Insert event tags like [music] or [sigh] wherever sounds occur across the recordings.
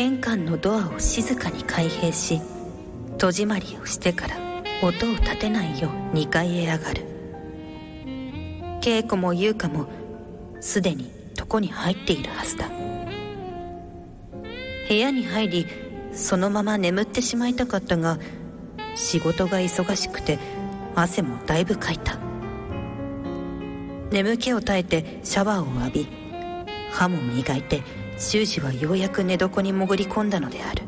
玄関のドアを静かに開閉し戸締まりをしてから音を立てないよう2階へ上がる。稽古も優香もすでに床に入っているはずだ。部屋に入りそのまま眠ってしまいたかったが仕事が忙しくて汗もだいぶかいた。眠気を耐えてシャワーを浴び歯も磨いて修士はようやく寝床に潜り込んだのである。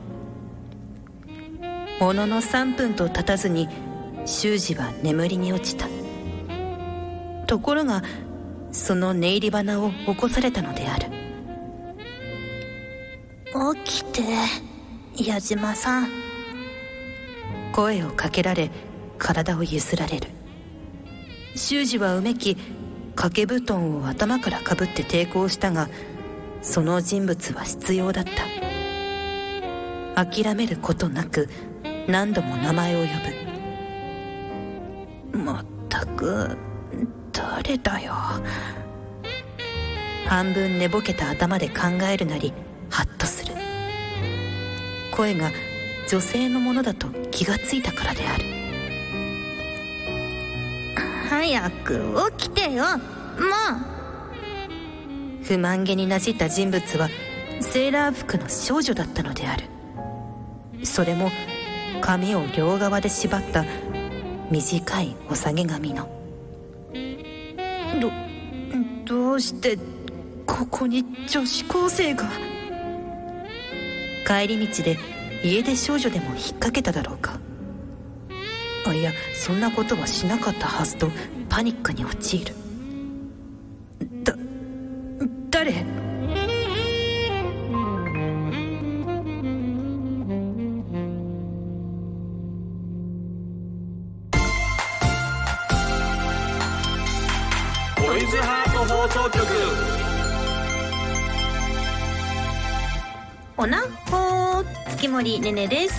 ものの3分と経たずに修士は眠りに落ちた。ところがその寝入り花を起こされたのである。起きて矢島さん。声をかけられ体をゆすられる。修二はうめき掛け布団を頭からかぶって抵抗したがその人物は必要だった。諦めることなく何度も名前を呼ぶ。まったく誰だよ。半分寝ぼけた頭で考えるなりハッとする。声が女性のものだと気がついたからである。早く起きてよ。もう。不満げになじった人物はセーラー服の少女だったのである。それも髪を両側で縛った短いお下げ髪の。どどうしてここに女子高生が？帰り道で家出少女でも引っ掛けただろうか。あいやそんなことはしなかったはずとパニックに陥る。森ねねです。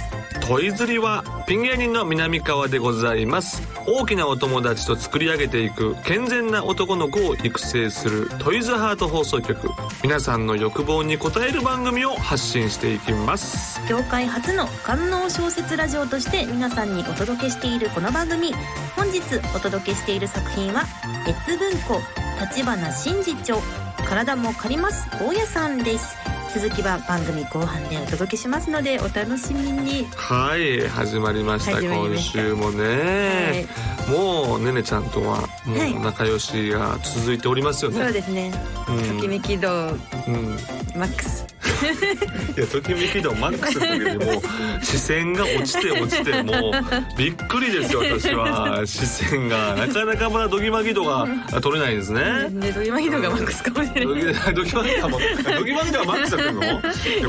トイズリはピン芸人の南川でございます。大きなお友達と作り上げていく健全な男の子を育成するトイズハート放送局。皆さんの欲望に応える番組を発信していきます。業界初の官能小説ラジオとして皆さんにお届けしているこの番組。本日お届けしている作品は越文庫立花真治長体も借ります大家さんです続きは番組後半でお届けしますのでお楽しみに。はい始まりました。今週もね、もうねねちゃんとはもはい。う仲良しが続いておりますよね、そうですね。うん。ときめき度うん。マックスいやときめき度マックスの時にもう視線が落ちて落ちてもうびっくりですよ私は。視線が。なかなかまだドギマギ度が取れないんですね。ねときめき度がマックスかもしれドない。ギドギマギ度も。ドギマギ度がマックスだってんの？いや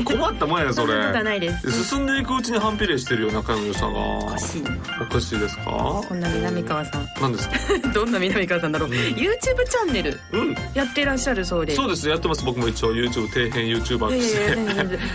困ったもんやそれ。進んでいくうちに反比例してるよ仲の良さが。おかしいおかしいですか？こんな南川さん。何ですか？[laughs] どんな南川さんだろう。YouTube チャンネルうん。やってらっしゃるそうで。そうです。やってます。僕も一応 YouTube 底辺 YouTuber とし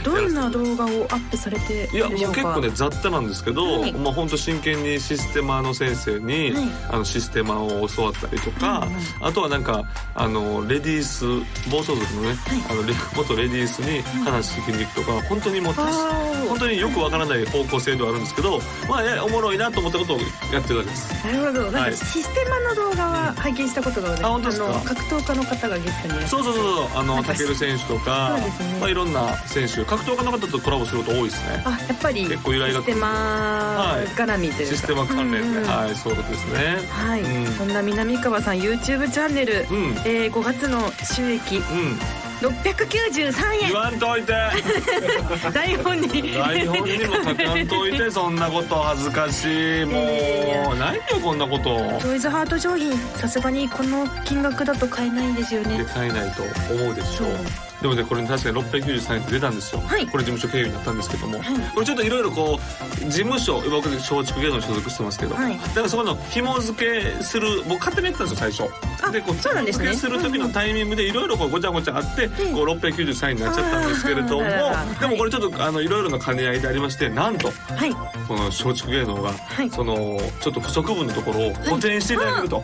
どんな動画をアップされていやるでしょうかもう結構ね雑多なんですけど、はいまあ本当真剣にシステマの先生に、はいあのシステマを教わったりとか、あとはなんかあのレディース暴走族のね、あのレ元レディースに話聞きに行くとか本当にもう本当によくわからない方向性ではあるんですけどまあえおもろいなと思ったことをやってるだけです。なるほどなんはいかシステマの動画は拝見したことがあるあ本当ですかの格闘家の方がゲストにそうそうそうそうあのなんかタケル選手とかねまあいろんな選手格闘家の方とコラボすること多いですね。あやっぱり結構由来がシステマ絡みというか。システマ関連で、うんうんはいそうですね。はい、うん。そんな南川さん YouTube チャンネル、うん。えー5月の収益。うん。693言わんといて。円 [laughs] 台本に。台本にも書かんといてそんなこと恥ずかしい。もいやいや。いよこんなこと。トイズハート商品。さすがにこの金額だと買えないですよね。で買えないと思うでしょうでもねこれ確かに693円って出たんですよ、はい。これ事務所経由になったんですけども、はい。これちょっといろいろこう事務所僕松竹芸能に所属してますけど、はい。だからそこの紐付けする僕勝手にやってたんですよ最初。あでこう紐付けする時のタイミングでいろいろこうごちゃごちゃあって、こう693円になっちゃったんですけれども。でもこれちょっとあのいろいろな兼ね合いでありましてなんとはい。この松竹芸能が、い。そのちょっと不足分のところを補填していただけると、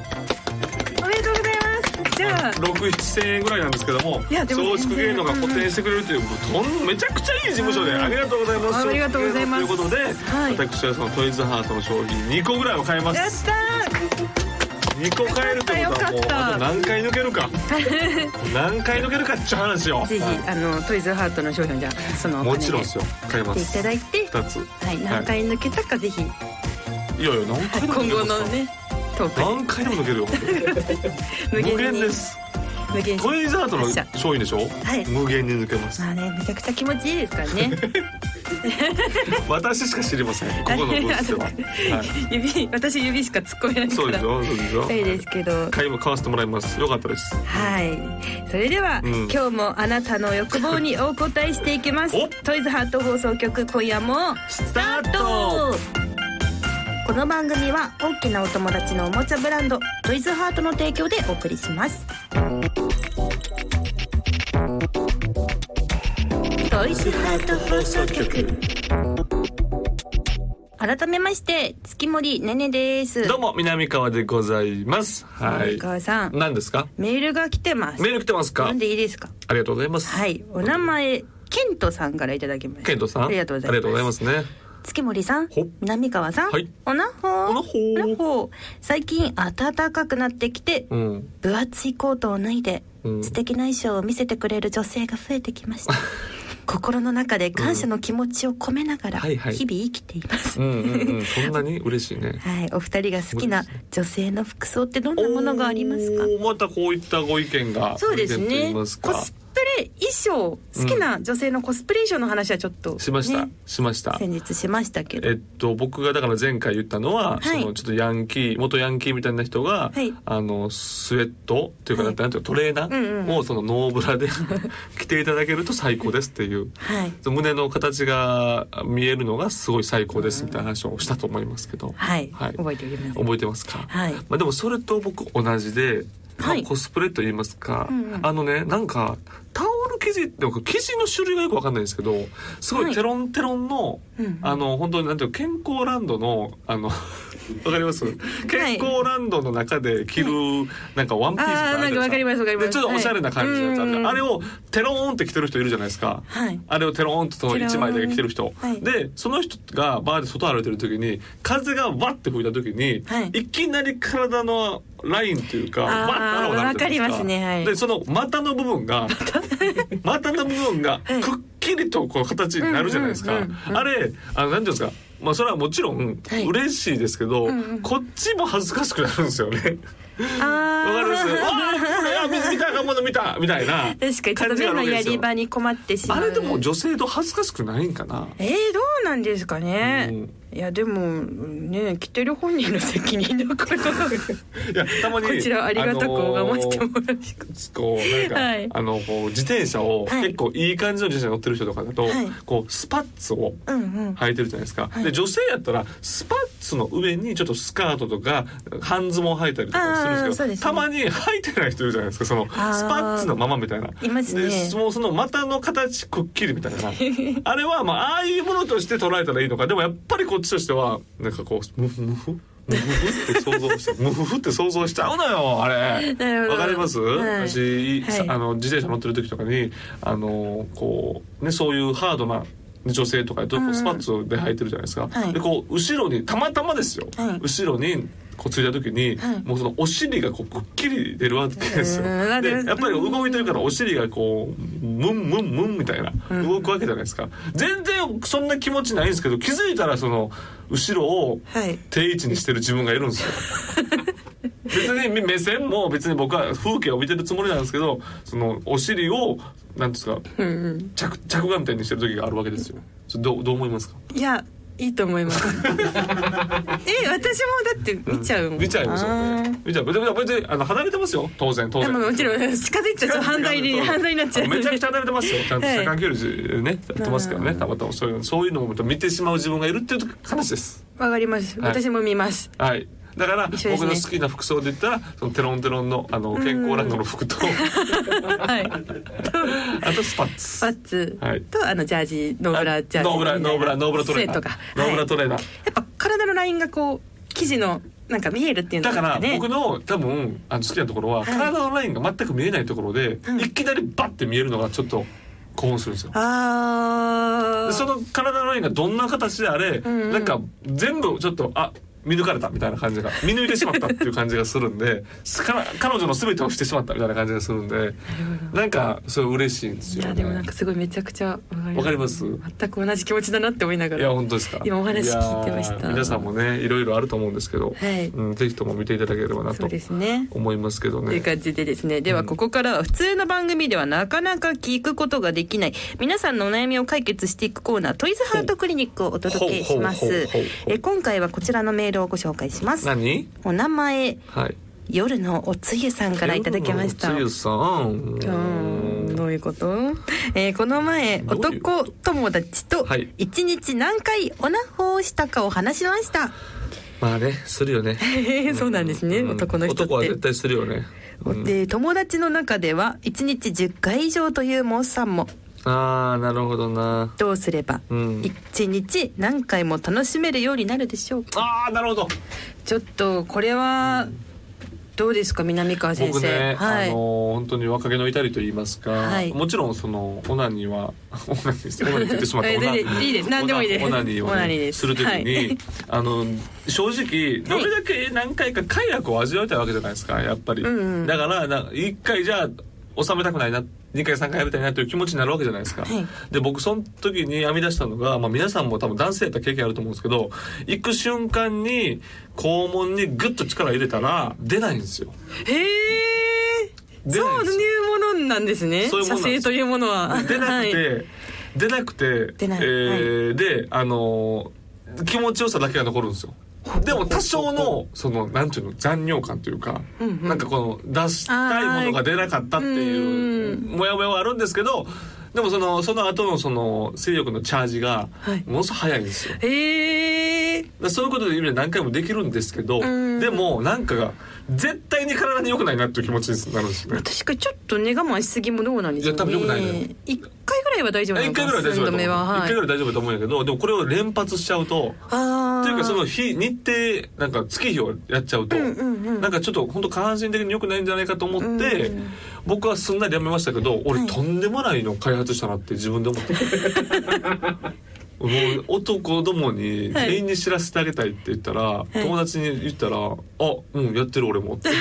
6、7000円ぐらいなんですけども松竹芸能が補填してくれるという、もうとんめちゃくちゃいい事務所で、ありがとうございます。ありがとうございます。ということで、はい。私はそのトイズハートの商品2個ぐらいを買いまやっすたー。2個買えるってことはもうあと何回抜けるか。[laughs] 何回抜けるかっちゅう話よぜひあのトイズハートの商品をじゃあそのもちろんですよ。買いま買っていすただいて2つ。はい何回抜けたかぜひ。いやいや何回でも抜今後のね何回でも抜けるよ。無 [laughs] 無限にです無限トイズハートの発射商品でしょ、はい。無限に抜けます。まあねめちゃくちゃ気持ちいいですからね。[laughs] 私しか知りません。[laughs] ここのブーは、はい、指私指しか突っ込めないからそうでしょそうでしょい。いですけど。買いも買わせてもらいます。よかったです。はい。それでは、うん。今日もあなたの欲望にお答えしていきます。おトイズハート放送局今夜もスタートこの番組は大きなお友達のおもちゃブランドトイズハートの提供でお送りします。トイズハート放送局。改めまして月森ねねです。どうも南川でございます。はい。南川さん。何ですか？メールが来てます。メール来てますか？読んでいいですか？ありがとうございます。はい。お名前ケントさんからいただきました。ケントさん？ありがとうございます。ありがとうございますね月森さんほ南川さん、はい。おなほおなほ最近暖かくなってきて、うん。分厚いコートを脱いで、うん。素敵な衣装を見せてくれる女性が増えてきました。[laughs] 心の中で感謝の気持ちを込めながら日々生きています、そんなに嬉しいね。[laughs] はい、お二人が好きな女性の服装ってどんなものがありますか？またこういったご意見がそうですね。コス衣装好きな女性のコスプレ衣装の話はちょっと、しました、ねしました。先日しましたけど。えっと僕がだから前回言ったのは、はい。そのちょっとヤンキー元ヤンキーみたいな人が、はい。あのスウェットっていうか、はいなんていうかトレーナーをそのノーブラで [laughs] 着ていただけると最高ですっていう。はい。胸の形が見えるのがすごい最高ですみたいな話をしたと思いますけど、はい、はい。覚えております。覚えてますか、はい。まあ、でもそれと僕同じで、まあはい。コスプレと言いますか、うんうん。あのねなんかタオル生地って生地の種類がよくわかんないんですけどすごはい。いテロンテロンの、うんうん。あの本当になんていうの健康ランドのあの [laughs] わかります？健康ランドの中で着る、なんかワンピースとかわかりますわかります。でちょっとおしゃれな感じのやつある、はいうんあれをテローンって着てる人いるじゃないですか。はい。あれをテローンと一枚だけ着てる人、はい。でその人がバーで外歩いてる時に風がワッて吹いた時に、はい。い、きなり体のラインっていうかあーワッて穴がなるじゃないですわかりますねはい。でその股の部分が股の部分。がはいくっきりとこう形になるじゃないですか、あれあのなんていうんですか。まあそれはもちろんはい。嬉しいですけど、うんうん。こっちも恥ずかしくなるんですよね。あわかります？わあ、これあ水見たかもの見たみたいな。確かにちょっと目のやり場に困ってしまう。あれでも女性と恥ずかしくないんかな？えー、どうなんですかね、うんいやでもね着てる本人の責任だから。いやたまにこちらありがたく拝ませてもらうしか。こうなんか、はい。あのこう自転車を、はい。結構いい感じの自転車に乗ってる人とかだと、はい。こうスパッツをうんうん。履いてるじゃないですか、はい。で女性やったらスパッツの上にちょっとスカートとか半ズボン履いたりとかするんですけどね。たまに履いてない人いるじゃないですか。そのスパッツのままみたいな。いますね。でもうその股の形くっきりみたいな。[laughs] あれはまあああいうものとして捉えたらいいのか。でもやっぱりこっちとしてはなんかこうムフムフ？ムフフって想像してムフフって想像しちゃうのよあれ。わかります、はい。私、はい。さあの自転車乗ってる時とかにあのこうねそういうハードな女性とかだとスパッツで履いてるじゃないですか、はい。でこう後ろにたまたまですよ、はい。後ろにこうついた時に、はい。もうそのお尻がこうくっきり出るわけですよ。うんでやっぱり動いてるからお尻がこうムンムンムンみたいなうん。動くわけじゃないですか。全然そんな気持ちないんですけど気づいたらその後ろをはい。定位置にしてる自分がいるんですよ [laughs] 別に目目線も別に僕は風景を見てるつもりなんですけどそのお尻をなんていうんですかうんうん着着眼点にしてる時があるわけですよ。どうどう思いますか？いやいいと思います。[laughs] え私もだって見ちゃうもん、見ちゃいますよあね見ちゃう。別に別にあの離れてますよ。当然当然。ももちろん近づいちゃうと犯罪に犯罪になっちゃう。めちゃくちゃ離れてますよ。ちゃんとはい。車間距離ねやってますからね。うん。たまたまそういうそういうのを見てしまう自分がいるっていう話です。わかります。はい。私も見ます、はいだから僕の好きな服装で言ったらそのテロンテロンのあの健康ランドの服と [laughs] はい。あとスパッツ。スパッツ。はい。とあのジャージノーブラジャージノーブラノーブラノーブラトレーナー。スウェットがノーブラはいトレーナー。やっぱ体のラインがこう生地のなんか見えるっていうのだからね。僕の多分あの好きなところは、はい。体のラインが全く見えないところで、うん。いきなりバッて見えるのがちょっと興奮するんですよ。あその体のラインがどんな形であれ、んうん。なんか全部ちょっとあ見抜かれたみたいな感じが見抜いてしまったっていう感じがするんでか彼女の全てをしてしまったみたいな感じがするんでなんかそれ嬉しいんですよ、ね。いやでもなんかすごいめちゃくちゃわかります。全く同じ気持ちだなって思いながいやら本当ですか？今お話聞いてました。皆さんもねいろいろあると思うんですけど、はい。うん、ぜひとも見ていただければなと思いますけどね。という感じでですね。ではここからは普通の番組ではなかなか聞くことができない皆さんのお悩みを解決していくコーナートイズハートクリニックをお届けします。え今回はこちらのメールをご紹介します。何？お名前はい。夜のおつゆさんからいただきました。つゆさん。うん。どういうこと、えーこの前男友達とはい。一日何回オナホをしたかを話しました、まあねするよね。[laughs] そうなんですね、うん。男の人って。男は絶対するよね。うん。で友達の中では1日10回以上というモッさんもああなるほどな。どうすればうん。1日何回も楽しめるようになるでしょうか？ああなるほど。ちょっとこれはどうですか南川先生。僕ね、はい、あのー本当に若気の至りと言いますか、はい。もちろんそのオナニーは [laughs] オナニーです。オナニーって言ってしまった。いいです。何でもいいです。オナニーを、ね、す。するときに、はい。あの正直どれだけ何回か快楽を味わいたいわけじゃないですかやっぱり、だからな1回じゃあ収めたくないな2回3回やりたいなという気持ちになるわけじゃないですか、はい。で僕その時に編み出したのが、まあ、皆さんも多分男性やったら経験あると思うんですけど行く瞬間に肛門にグッと力入れたら出ないんですよ。へえそういうものなんですね。そういうもの射精というものは。出なくて、はい。出なくて出えーであのー気持ちよさだけが残るんですよでも多少のそのなんていうの残尿感というか、うんうん。なんかこの出したいものが出なかったっていううモヤモヤはあるんですけどでもそのその後のその性欲のチャージがはい。ものすごく早いんですよ、だかへえらそういうことで意味で何回もできるんですけどうん。でもなんかが絶対に体に良くないなっていう気持ちになるんですよね。確かにちょっと根我慢しすぎもどうなんですかね。いや多分良くないのよ。一回ぐらいは大丈夫なのか一回ぐらいは大丈夫だと思う一は。い回ぐらい大丈夫だと思うんやけどでもこれを連発しちゃうとあっていうかその日日程なんか月日をやっちゃうと、うんうんうん。なんかちょっと本当下半身的に良くないんじゃないかと思って、うん僕はすんなりやめましたけど俺、はいとんでもないの開発したなって自分で思ってもう男どもにはい。全員に知らせてあげたいって言ったら、友達に言ったら「あうんやってる俺も」って。[laughs]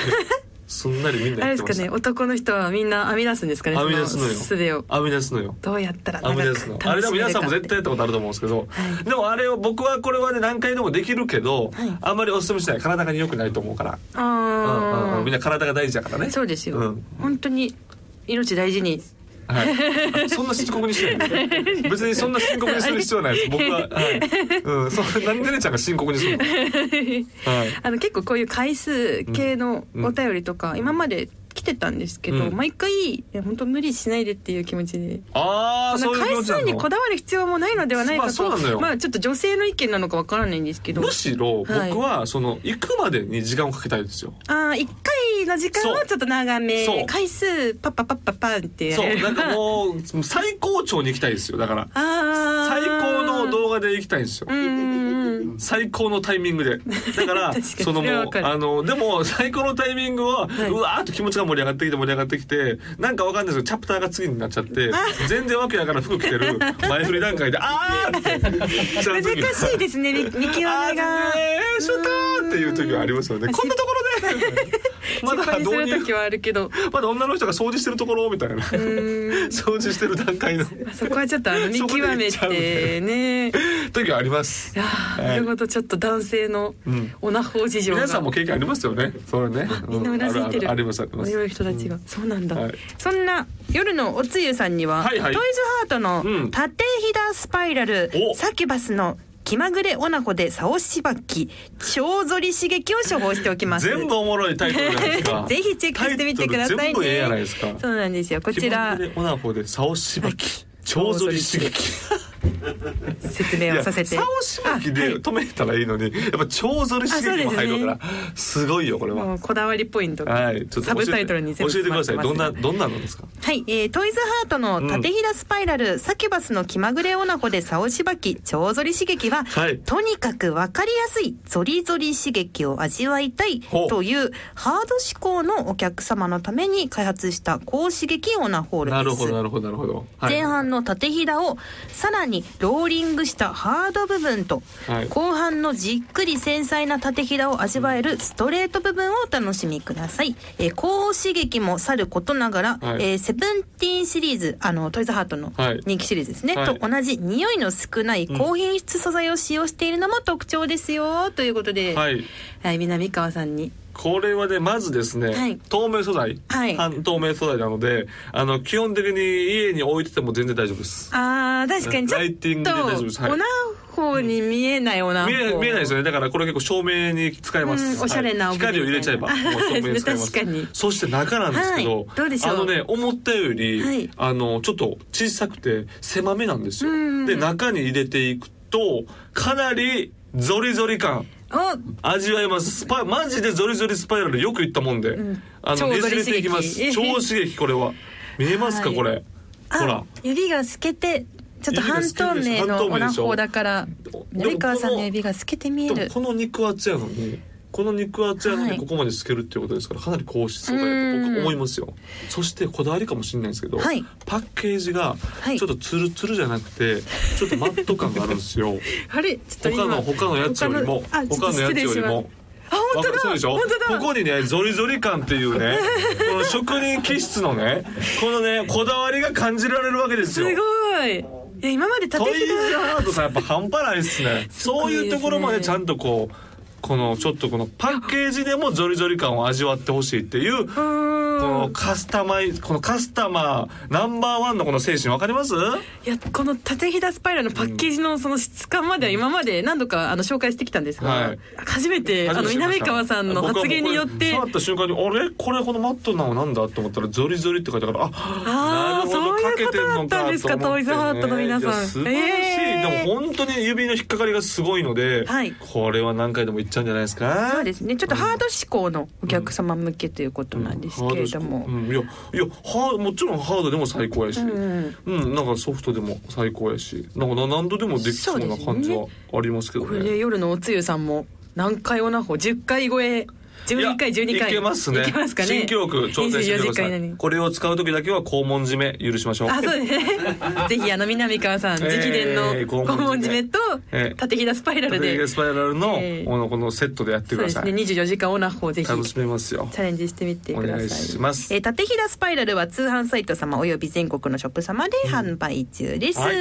すんなりみんなあれですかやってました。ね男の人はみんな編み出すんですかね編み出すのよ。を。編み出すのよ。どうやったら編み出すの。あれでも皆さんも絶対やったことあると思うんですけど、はい。でもあれを僕はこれはね何回でもできるけど、はい。あんまりお勧めしない体が良くないと思うから、あうんうんうん。みんあな体が大事だからね。そうですよ、うん。本当に命大事にはい、あそんな深刻にしてない [laughs] 別にそんな深刻にする必要はないです。僕は、はい。うん、そなんでねちゃんが深刻にするの、[laughs] はい、あの結構こういう回数系のお便りとか、今まで来てたんですけど、うん。毎回いや本当無理しないでっていう気持ちで。ああそういう気持ち数にこだわる必要もないのではないかと、まあそうなのよ。まあちょっと女性の意見なのかわからないんですけど。むしろ僕はい。はその行くまでに時間をかけたいですよ。ああ1回の時間はちょっと長めそう。回数パッパパッパッパンってやれる。そうなんかもう最高潮に行きたいですよ。だからああ最高の動画で行きたいんですよ。うんうんうん最高のタイミングで。だから [laughs] 確かに。そのもうそれはわかる。あのでも最高のタイミングは、い。うわーっと気持ちが盛り上がってきて盛り上がってきてなんかわかんないですけどチャプターが次になっちゃって全然わけやから服着てる [laughs] 前振り段階であーって難しいですね見見極めあーがねーシュターっていう時はありますよね。こんなところでま失敗す導入る時はあるけど。まだ女の人が掃除してるところみたいな。掃除してる段階の。そこはちょっとあの見極めてね。時はあります。なるほどちょっと男性のうんオナホ事情が。皆さんも経験ありますよね。それね。みんなうなずいてる。ありますあります。強い人たちが、そうなんだ、はい。そんな夜のおつゆさんには、トイズハートのうん。縦ひだスパイラル、お。サキュバスの気まぐれオナホで竿しばき超ぞり刺激を処方しておきます。全部おもろいタイトルですか。[laughs] ぜひチェックしてみてくださいね。タイトル全部ええやないですか。そうなんですよ。こちら。気まぐれオナホで竿しばき。超ぞり刺激 [laughs] [laughs] 説明をさせて。竿しばきで止めたらいいのに、やっぱ超ぞり刺激も入るからすごいよこれは。こだわりポイントが。はい。ちょっとサブタイトルに全部教えてください。どんなどんなのですか？はい、えー、トイズハートの縦ひだスパイラル、サキュバスの気まぐれオナホで竿しばき超ぞり刺激は、はい。とにかくわかりやすいゾリゾリ刺激を味わいたいというハード志向のお客様のために開発した高刺激オナホールです。なるほどなるほどなるほど、はい。前半の縦ひだをさらにローリングしたハード部分と、はい。後半のじっくり繊細な縦ひだを味わえるストレート部分をお楽しみください。えー高刺激もさることながら、はい。えーセブンティーンシリーズ、あの、トイズハートのはい。人気シリーズですね、はい。と同じ匂いの少ない高品質素材を使用しているのも特徴ですよ、ということで、はい。はい、南川さんに。これはねまずですね、はい。透明素材、はい。半透明素材なのであの基本的に家に置いてても全然大丈夫です。あー、確かにちょライティングで大丈夫です。はい。っと、オナホに見えないオナホ。見え見えないですよね。だからこれ結構照明に使えます、うんおしゃれなはい。光を入れちゃえば [laughs] もう照明に使えます。確かに。そして中なんですけど、はい。どうでしょう？あのね思ったより、はい。あのちょっと小さくて狭めなんですよ。うんで中に入れていくとかなりゾリゾリ感。お味わえます。スパマジでゾリゾリスパイラルよく言ったもんで、ん。あのねじれていきます。[laughs] 超刺激これは。見えますか、はい。これ？あほら。指が透けてちょっと半透明のオナホだからでも南川さんの指が透けて見える。この肉厚やのにこの肉厚やのはい。にここまで透けるっていうことですからかなり高質素材だと僕思いますよ。そしてこだわりかもしれないんですけど、はい。パッケージがはい。ちょっとツルツルじゃなくてちょっとマット感があるんですよ。[laughs] あれ？ちょっと他の他のやつよりも他のやつよりも。あ本当だ。ここにねゾリゾリ感っていうね [laughs] この職人気質のねこのねこだわりが感じられるわけですすよごい。いや今まで縦トイズハートさんやっぱ半端ないっ [laughs] すね。そういうところまでちゃんとこうこのちょっとこのパッケージでもゾリゾリ感を味わってほしいっていうこのカスタマイこのカスタマーナンバーワンのこの精神わかります？いやこの縦ひだスパイラルのパッケージのその質感までは今まで何度かあの紹介してきたんですが、はい。初めてあの南川さんの発言によって。触った瞬間にあれ？これこのマットなのなんだと思ったらゾリゾリって書いてあるああそういうことだったんですかトイズハートの皆さん。素晴らしい、えー。でも本当に指の引っかかりがすごいので、はい。これは何回でもいっちゃうんじゃないですか？そうですね。ちょっとハード志向のお客様向けということなんですけれども、うん、いやいやハーもちろんハードでも最高やし、うんうん、なんかソフトでも最高やし。なんかな何度でもできそうな感じはありますけどこれねで夜のおつゆさんも何回オナホ10回超え12回12回。いけますね。いけますかね。新記録挑戦して24ください。これを使う時だけは肛門締め許しましょう。あそうですね。[laughs] ぜひあの南川さん直伝のえー肛門締めとえー縦ひだスパイラルで、スパイラルの、えー。このこのセットでやってください、そうですね。24時間オナホをぜひ。楽しめますよ。チャレンジしてみてください。お願いします。えー、縦ひだスパイラルは通販サイト様および全国のショップ様で販売中です。はい。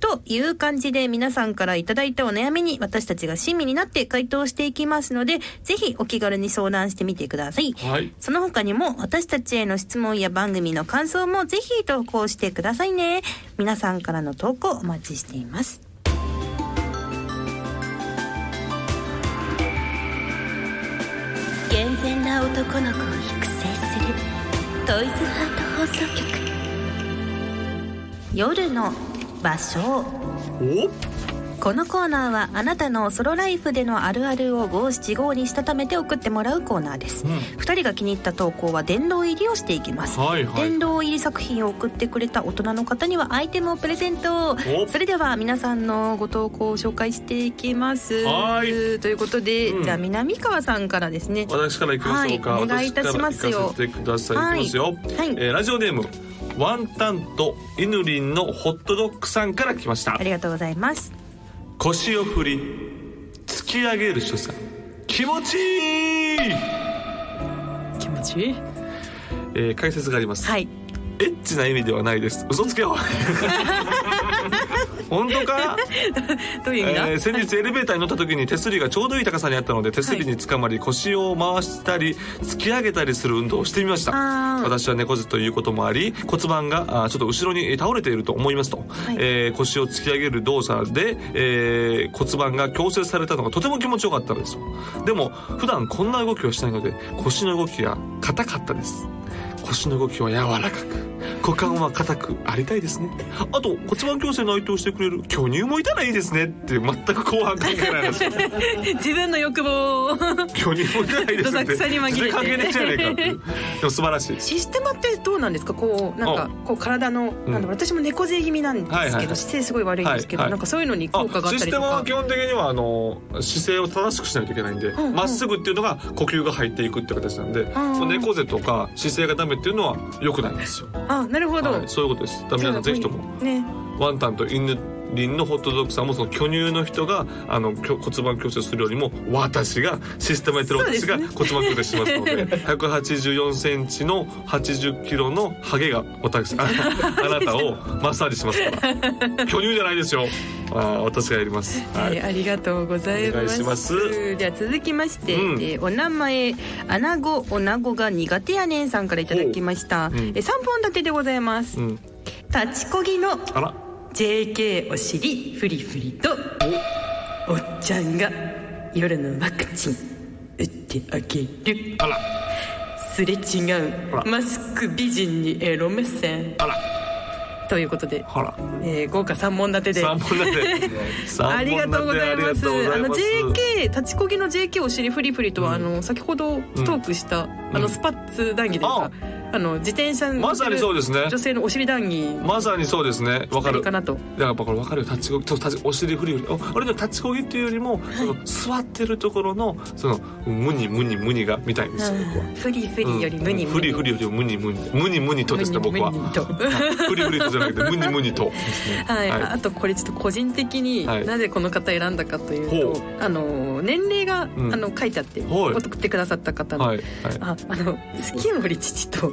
という感じで皆さんからいただいたお悩みに私たちが親身になって回答していきますので、ぜひお気軽に相談してみてください。はいその他にも私たちへの質問や番組の感想もぜひ投稿してくださいね。皆さんからの投稿お待ちしています。健全な男の子を育成するトイズハート放送局夜の場所お？このコーナーはあなたのソロライフでのあるあるを五七五にしたためて送ってもらうコーナーです、うん。二人が気に入った投稿は殿堂入りをしていきます、はいはい。殿堂入り作品を送ってくれた大人の方にはアイテムをプレゼントおそれでは皆さんのご投稿を紹介していきます。はい。ということで、うん。じゃあ南川さんからですね。私から行きましょうか、はいお願いいたしますよ。私から行かせてください、はい。えーラジオネームワンタンとイヌリンのホットドッグさんから来ました。ありがとうございます腰を振り突き上げる所作。気持ちいい、気持ちいい？えー解説があります、はい。エッチな意味ではないです。嘘つけよ [laughs] 本当か、[laughs] どういう意味だ、えー先日エレベーターに乗った時に手すりがちょうどいい高さにあったので手すりにつかまり腰を回したり突き上げたりする運動をしてみました。あー。私は猫背ということもあり骨盤がちょっと後ろに倒れていると思いますと、い。えー腰を突き上げる動作で、えー骨盤が矯正されたのがとても気持ちよかったんです。よでも普段こんな動きをしないので腰の動きが硬かったです。腰の動きは柔らかく股間は硬くありたいですね。あと骨盤矯正の相手をしてくれる巨乳もいたらいいですねって全く後半関係ない話。[laughs] 自分の欲望を。巨乳もいたらいいですねって。全然関係ないじゃないかってでも素晴らしい。システマってどうなんですか？こうなんかこう体の、うん。なん私も猫背気味なんですけど、はいはいはい。姿勢すごい悪いんですけど、はいはい。なんかそういうのに効果があっシステたりとか。ムは基本的にはあの姿勢を正しくしないといけないんでんうん。ま、っすぐっていうのが呼吸が入っていくって形なんで、んその猫背とか姿勢がダメっていうのは良くないんですよ、あなるほど、はい、そういうことです。皆さんぜひとも。ね。ワンタンと犬輪のホットドッグさんもその巨乳の人があの骨盤矯正するよりも私がシステムやってる私が骨盤矯正しますので [laughs] 184センチの80キロのハゲが私ああなたをマッサージしますから。巨乳じゃないですよ。あー私がやります。ははいい、ありがとうございます。では続きまして、うん。えーお名前アナゴおなごが苦手やねんさんからいただきました、ほううん。えー三本立てでございます、うん。立ちこぎのあら JK お尻フリフリとおっちゃんが夜のワクチン打ってあげる。あら。すれ違うマスク美人にエロ目線。あら。ということで、えー豪華三本立てで。[laughs] ありがとうございます。あの JK 立ちこぎの JK お尻フリフリとは、あの先ほどトークした、あのスパッツ談義ですか、あの自転車にまさにそうですね。女性のお尻談義まさにそうですね。わかる。かなと。やっぱこれ分かるよ。立ちこぎと立ちお尻振り振り。お俺の立ちこぎっていうよりも、その座ってるところのそのムニムニムニが見たいんですよ僕は。フリフリよりムニムニ。フリフリよりもムニムニ。ムニムニとですね僕は。フリフリとじゃなくてムニムニと。[laughs] はい、はい。あとこれちょっと個人的にはい。なぜこの方選んだかというと、ほあの年齢が、うん。あの書いてあって、はい。送ってくださった方の、はい。はい。ああの月森父と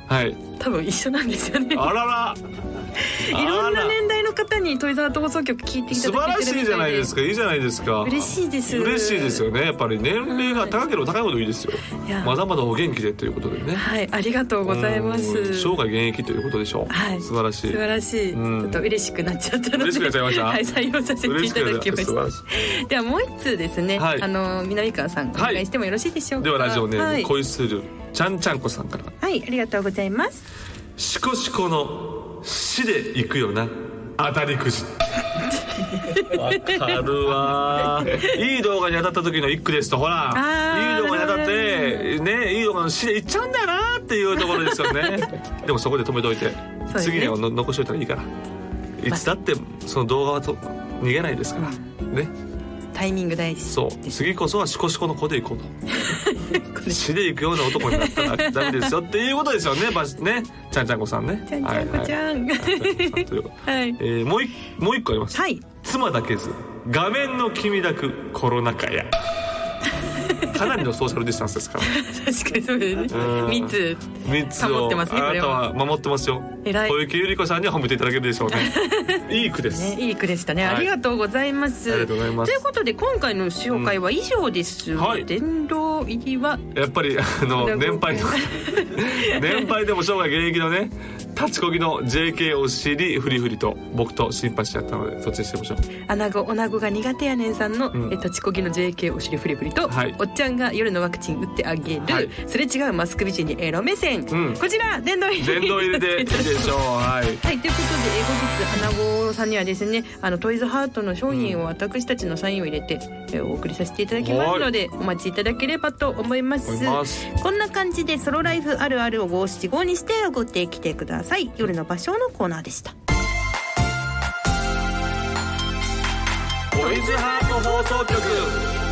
はい。多分一緒なんですよね。あらら。[laughs] いろんな年代の方にトイザート放送局聞いていた素晴らだけてるみたいで。しいじゃないですか。いいじゃないですか。嬉しいです。嬉しいですよね。やっぱり年齢が高ければ高いほどいいですよ。まだまだお元気でということでね。はい。ありがとうございます。うん生涯現役ということでしょう。はい。素晴らしい。素晴らしい、うん。ちょっと嬉しくなっちゃったので。嬉しくなっちゃいました？はい採用させていただきました。ではもう一通ですね、はい。あの南川さんおはい願いしてもよろしいでしょうか？ではラジオネーム、はい、恋するちゃんちゃんこさんから。はい、ありがとうございますシコシコの死で行くよな。当たりくじ。わかるわ。いい動画に当たった時の一句ですとほら。いい動画に当たってね。いい動画の死で行っちゃうんだよなっていうところですよね。[laughs] でもそこで止めといて、すね。次にはの残しといたらいいから。いつだってその動画はと逃げないですから。ねタイミング大事。そう。次こそはシコシコの子で行こうと。[laughs] 死で行くような男になったらダメですよっていうことですよね。[laughs] ばね。ちゃんちゃんこさんね。ちゃんちゃんこちゃん。はいう [laughs] はい。えーもう一もう一個あります、はい。妻だけず。画面の君抱くコロナ禍や [laughs] かなりのソーシャルディスタンスですから。確かにそうですね。うん。密。三つを。保ってますねあなたはは守ってますよ。小池百合子さんには褒めていただけるでしょうね [laughs] いい句です、ね、いい句でしたね、はい。ありがとうございます。ありがとうございます。ということで今回の紹介は以上です、はい。殿堂入りはやっぱりあの年配の [laughs] 年配でも生涯現役のね立ちこぎの JK お尻フリフリと僕とシンパシーやったのでそっちにしてみましょう。アナゴオナゴが苦手やねんさんの、うん。え立ちこぎの JK お尻フリフリと、はい。おっちゃんが夜のワクチン打ってあげる、はい。すれ違うマスク美人にエロ目線、うん。こちら殿堂入り。殿堂入りでいいでしょう。はい。[laughs] はい、ということで英語術花子さんにはですねあのトイズハートの商品を私たちのサインを入れて、えーお送りさせていただきますのでお待ちいただければと思います。思います。こんな感じでソロライフあるあるを五七五にして送ってきてください夜の場所のコーナーでした。トイズハート放送局。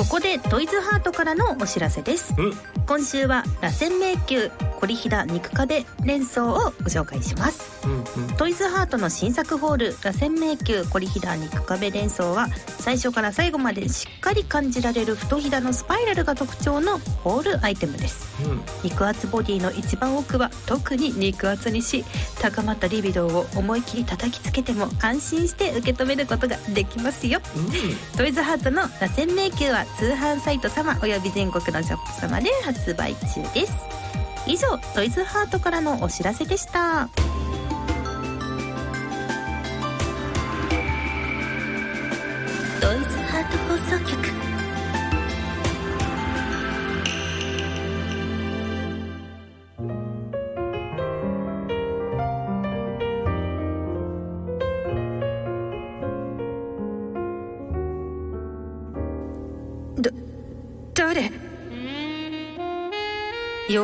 ここでトイズハートからのお知らせです。うん。今週は螺旋迷宮コリヒダ肉壁連想をご紹介します。うんうん。トイズハートの新作ホール螺旋迷宮コリヒダ肉壁連想は最初から最後までしっかり感じられる太ひだのスパイラルが特徴のホールアイテムです。うん。肉厚ボディの一番奥は特に肉厚にし高まったリビドーを思い切り叩きつけても安心して受け止めることができますよ。トイズハートの螺旋迷宮は通販サイト様および全国のショップ様で発売中です。以上トイズハートからのお知らせでした。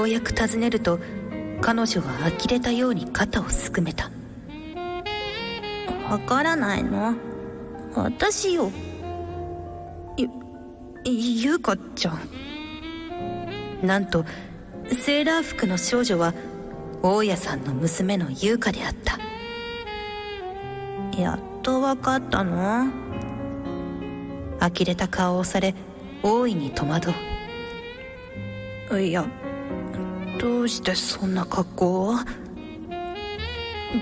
うやく尋ねると彼女は呆れたように肩をすくめた。わからないの？私よゆゆうかちゃん？なんとセーラー服の少女は大家さんの娘の優香であった。やっとわかったの？呆れた顔をされ大いに戸惑う。いやどうしてそんな格好を？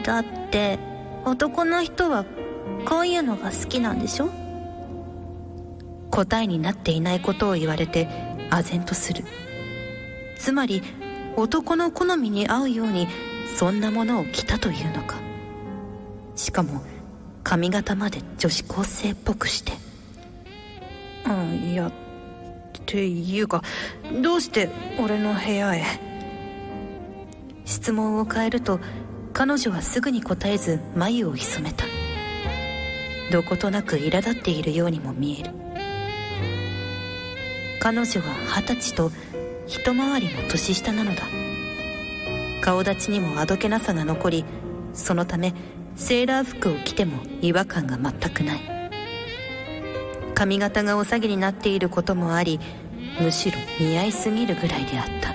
だって男の人はこういうのが好きなんでしょ？答えになっていないことを言われて唖然とする。つまり男の好みに合うようにそんなものを着たというのか。しかも髪型まで女子高生っぽくして。うんいやっていうかどうして俺の部屋へ？質問を変えると彼女はすぐに答えず眉を潜めた。どことなく苛立っているようにも見える。彼女は二十歳と一回りも年下なのだ。顔立ちにもあどけなさが残りそのためセーラー服を着ても違和感が全くない。髪型がお下げになっていることもありむしろ似合いすぎるぐらいであった。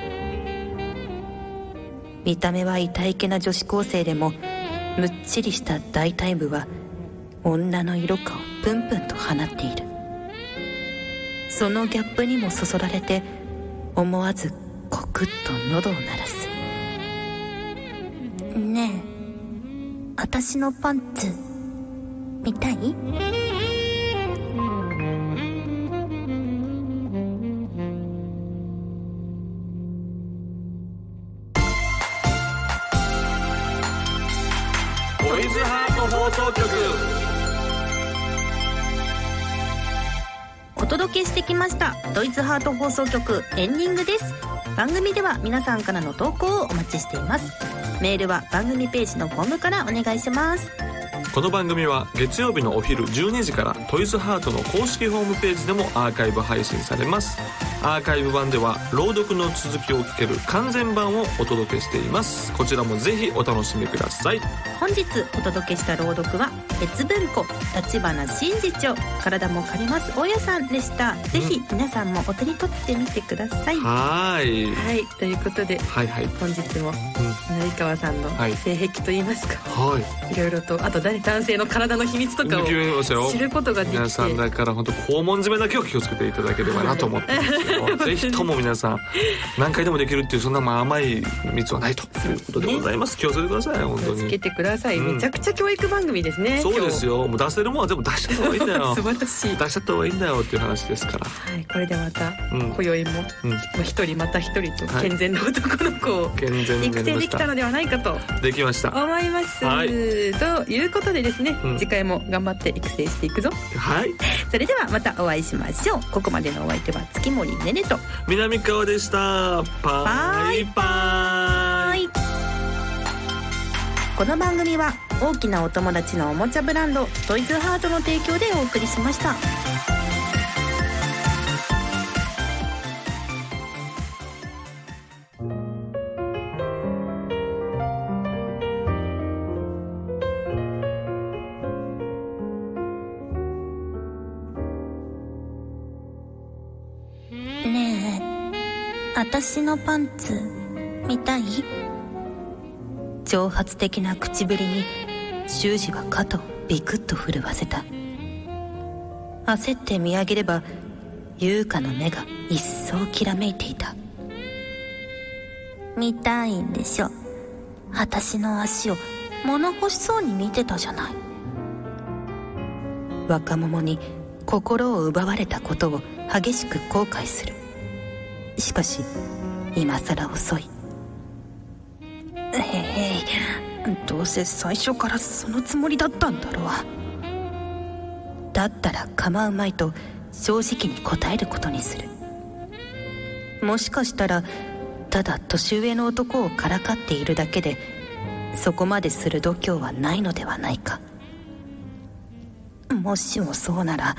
見た目は痛いけな女子高生でもむっちりした大腿部は女の色香をプンプンと放っている。そのギャップにもそそられて思わずコクッと喉を鳴らす。ねえ私のパンツ見たい？放送局お届けしてきましたドイツハート放送局エンディングです。番組では皆さんからの投稿をお待ちしています。メールは番組ページのフォームからお願いします。この番組は月曜日のお昼12時からトイズハートの公式ホームページでもアーカイブ配信されます。アーカイブ版では朗読の続きを聞ける完全版をお届けしています。こちらもぜひお楽しみください。本日お届けした朗読は別文庫立花真嗣長体も借ります大家さんでした。ぜひ皆さんもお手に取ってみてください、はーい。はいということではいはい。本日もうん。成川さんのはい。性癖といいますか、はい。い、ろいろとあと誰男性の体の秘密とかを知ることができて。皆さんだから本当肛門締めだけを気をつけていただければなと思って [laughs] ぜひとも皆さん何回でもできるっていうそんなまあ甘い秘密はないと。いうことでございます。気をつけてください本当に。つけてください、うん。めちゃくちゃ教育番組ですねそうですよ。もう出せるもんは全部出しちゃった方がいいんだよ。[laughs] 素晴らしい。出しちゃった方がいいんだよっていう話ですから。はい、これでまたうん。今宵もうん。人また一人とはい。健全な男の子を健全に育成できたのではないかと。できました。思います、はい。ということでですね、うん。次回も頑張って育成していくぞ。はい。それではまたお会いしましょう。ここまでのお相手は月森ねねと。南川でした。バイバイ。この番組は大きなお友達のおもちゃブランドトイズハートの提供でお送りしました私のパンツ見たい？挑発的な口ぶりに修二は肩をビクッと震わせた。焦って見上げれば優香の目が一層きらめいていた。見たいんでしょ？私の足を物欲しそうに見てたじゃない。若者に心を奪われたことを激しく後悔する。しかし今さら遅い。へへいどうせ最初からそのつもりだったんだろう。だったら構うまいと正直に答えることにする。もしかしたらただ年上の男をからかっているだけでそこまでする度胸はないのではないか。もしもそうなら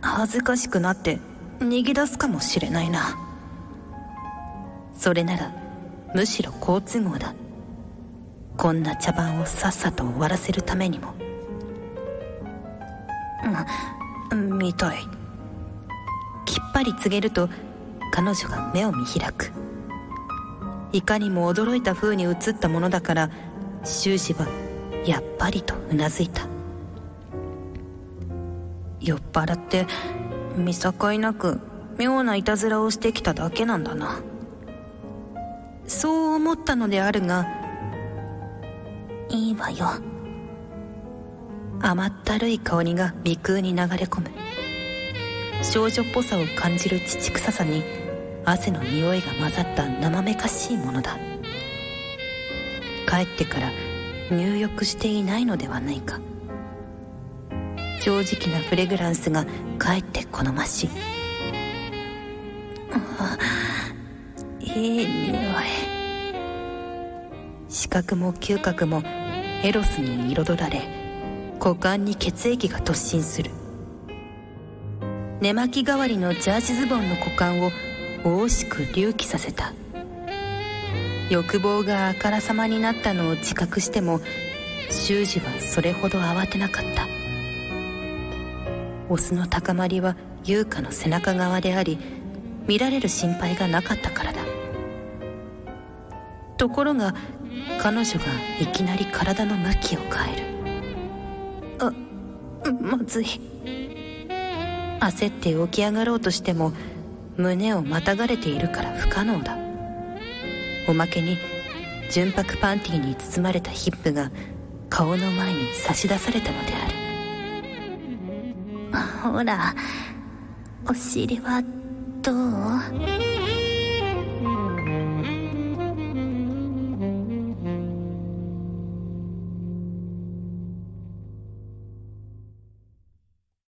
恥ずかしくなって逃げ出すかもしれないな。それならむしろ好都合だ。こんな茶番をさっさと終わらせるためにも。うん見たい。きっぱり告げると彼女が目を見開く。いかにも驚いた風に映ったものだから修士はやっぱりとうなずいた。酔っ払って見境なく妙ないたずらをしてきただけなんだな。そう思ったのであるがいいわよ。甘ったるい香りが鼻腔に流れ込む。少女っぽさを感じる乳臭さに汗の匂いが混ざった生めかしいものだ。帰ってから入浴していないのではないか。正直なフレグランスがかえって好まし。いいい匂い視覚も嗅覚もエロスに彩られ股間に血液が突進する。寝巻き代わりのジャージズボンの股間を大しく隆起させた。欲望があからさまになったのを自覚しても修二はそれほど慌てなかった。オスの高まりは優香の背中側であり見られる心配がなかったからだ。ところが彼女がいきなり体の向きを変える。あまずい。焦って起き上がろうとしても胸をまたがれているから不可能だ。おまけに純白パンティに包まれたヒップが顔の前に差し出されたのである。ほらお尻はどう？